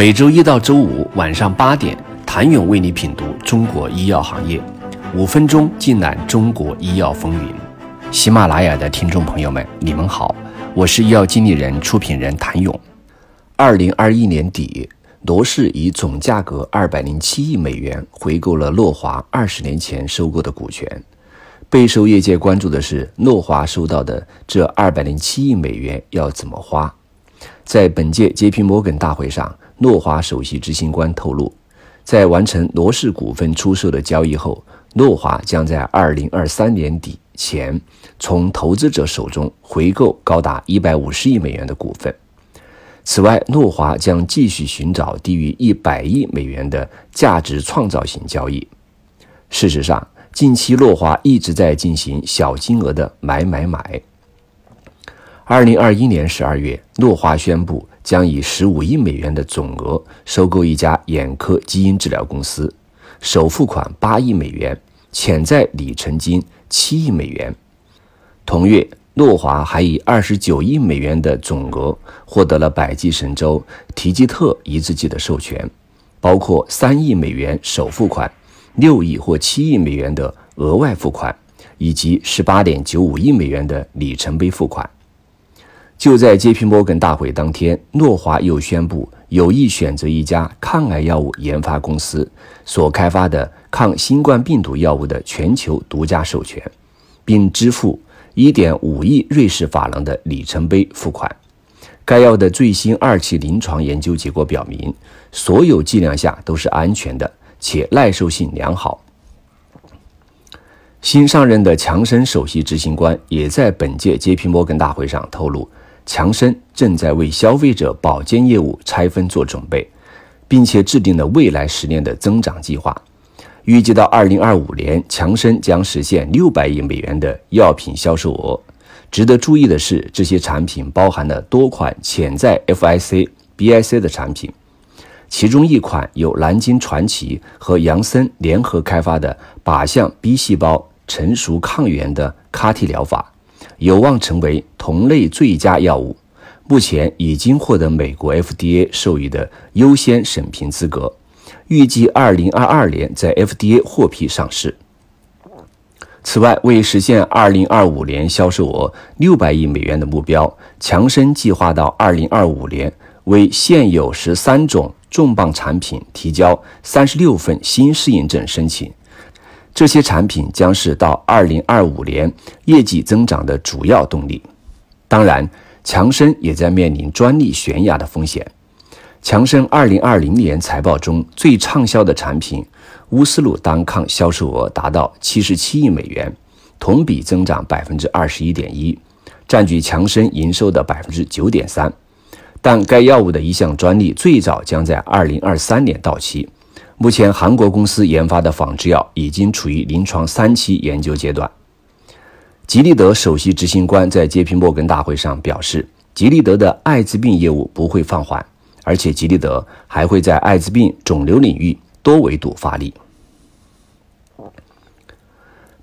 每周一到周五晚上八点，谭勇为你品读中国医药行业，五分钟尽览中国医药风云。喜马拉雅的听众朋友们，你们好，我是医药经理人、出品人谭勇。二零二一年底，罗氏以总价格二百零七亿美元回购了诺华二十年前收购的股权。备受业界关注的是，诺华收到的这二百零七亿美元要怎么花？在本届 J.P. 摩根大会上。诺华首席执行官透露，在完成罗氏股份出售的交易后，诺华将在二零二三年底前从投资者手中回购高达一百五十亿美元的股份。此外，诺华将继续寻找低于一百亿美元的价值创造性交易。事实上，近期诺华一直在进行小金额的买买买。二零二一年十二月，诺华宣布。将以十五亿美元的总额收购一家眼科基因治疗公司，首付款八亿美元，潜在里程金七亿美元。同月，诺华还以二十九亿美元的总额获得了百济神州提吉特抑制剂的授权，包括三亿美元首付款、六亿或七亿美元的额外付款，以及十八点九五亿美元的里程碑付款。就在 J.P. 摩根大会当天，诺华又宣布有意选择一家抗癌药物研发公司所开发的抗新冠病毒药物的全球独家授权，并支付1.5亿瑞士法郎的里程碑付款。该药的最新二期临床研究结果表明，所有剂量下都是安全的，且耐受性良好。新上任的强生首席执行官也在本届 J.P. 摩根大会上透露。强生正在为消费者保健业务拆分做准备，并且制定了未来十年的增长计划。预计到二零二五年，强生将实现六百亿美元的药品销售额。值得注意的是，这些产品包含了多款潜在 FIC、BIC 的产品，其中一款由南京传奇和杨森联合开发的靶向 B 细胞成熟抗原的 CAR-T 疗法。有望成为同类最佳药物，目前已经获得美国 FDA 授予的优先审评资格，预计二零二二年在 FDA 获批上市。此外，为实现二零二五年销售额六百亿美元的目标，强生计划到二零二五年为现有十三种重磅产品提交三十六份新适应症申请。这些产品将是到二零二五年业绩增长的主要动力。当然，强生也在面临专利悬崖的风险。强生二零二零年财报中最畅销的产品乌斯鲁单抗销售额达到七十七亿美元，同比增长百分之二十一点一，占据强生营收的百分之九点三。但该药物的一项专利最早将在二零二三年到期。目前，韩国公司研发的仿制药已经处于临床三期研究阶段。吉利德首席执行官在 J.P. 摩根大会上表示，吉利德的艾滋病业务不会放缓，而且吉利德还会在艾滋病、肿瘤领域多维度发力。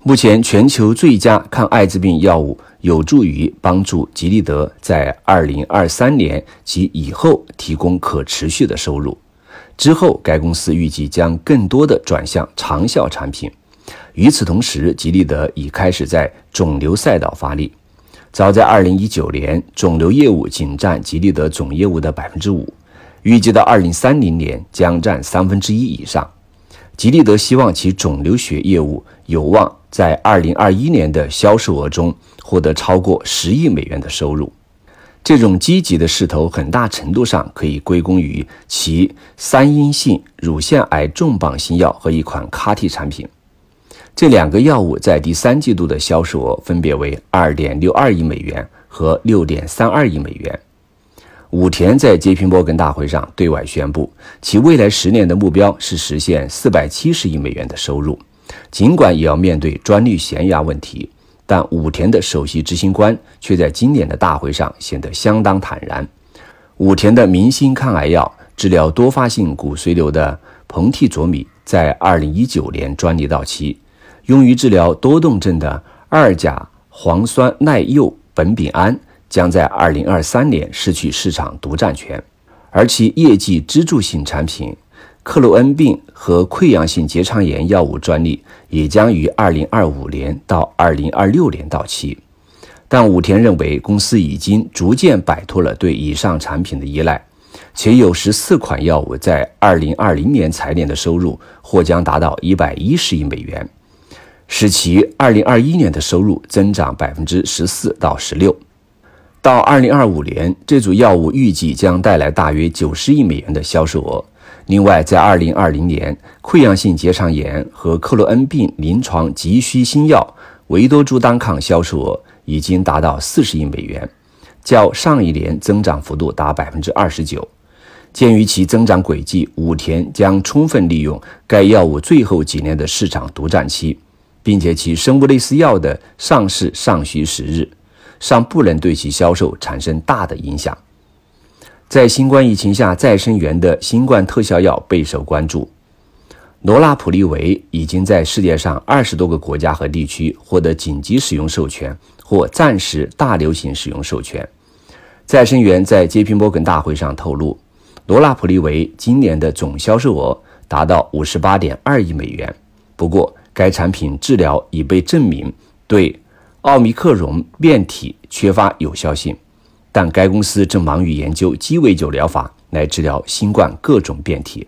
目前，全球最佳抗艾滋病药物有助于帮助吉利德在2023年及以后提供可持续的收入。之后，该公司预计将更多的转向长效产品。与此同时，吉利德已开始在肿瘤赛道发力。早在2019年，肿瘤业务仅占吉利德总业务的百分之五，预计到2030年将占三分之一以上。吉利德希望其肿瘤学业务有望在2021年的销售额中获得超过十亿美元的收入。这种积极的势头很大程度上可以归功于其三阴性乳腺癌重磅新药和一款 CAR-T 产品。这两个药物在第三季度的销售额分别为二点六二亿美元和六点三二亿美元。武田在 J.P. 摩根大会上对外宣布，其未来十年的目标是实现四百七十亿美元的收入，尽管也要面对专利悬崖问题。但武田的首席执行官却在今年的大会上显得相当坦然。武田的明星抗癌药治疗多发性骨髓瘤的硼替佐米在2019年专利到期，用于治疗多动症的二甲磺酸耐铀苯丙胺将在2023年失去市场独占权。而其业绩支柱性产品克罗恩病和溃疡性结肠炎药物专利也将于二零二五年到二零二六年到期。但武田认为，公司已经逐渐摆脱了对以上产品的依赖，且有十四款药物在二零二零年财年的收入或将达到一百一十亿美元，使其二零二一年的收入增长百分之十四到十六。到二零二五年，这组药物预计将带来大约九十亿美元的销售额。另外，在二零二零年，溃疡性结肠炎和克罗恩病临床急需新药维多珠单抗销售额。已经达到四十亿美元，较上一年增长幅度达百分之二十九。鉴于其增长轨迹，武田将充分利用该药物最后几年的市场独占期，并且其生物类似药的上市尚需时日，尚不能对其销售产生大的影响。在新冠疫情下，再生元的新冠特效药备受关注。罗拉普利韦已经在世界上二十多个国家和地区获得紧急使用授权。或暂时大流行使用授权。再生元在 J.P. 摩根大会上透露，罗拉普利韦今年的总销售额达到五十八点二亿美元。不过，该产品治疗已被证明对奥密克戎变体缺乏有效性，但该公司正忙于研究鸡尾酒疗法来治疗新冠各种变体。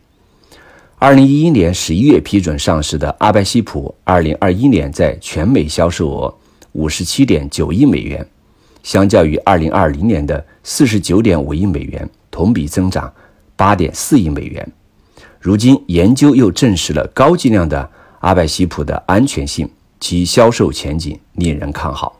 二零一一年十一月批准上市的阿拜西普，二零二一年在全美销售额。五十七点九亿美元，相较于二零二零年的四十九点五亿美元，同比增长八点四亿美元。如今研究又证实了高剂量的阿拜西普的安全性，其销售前景令人看好。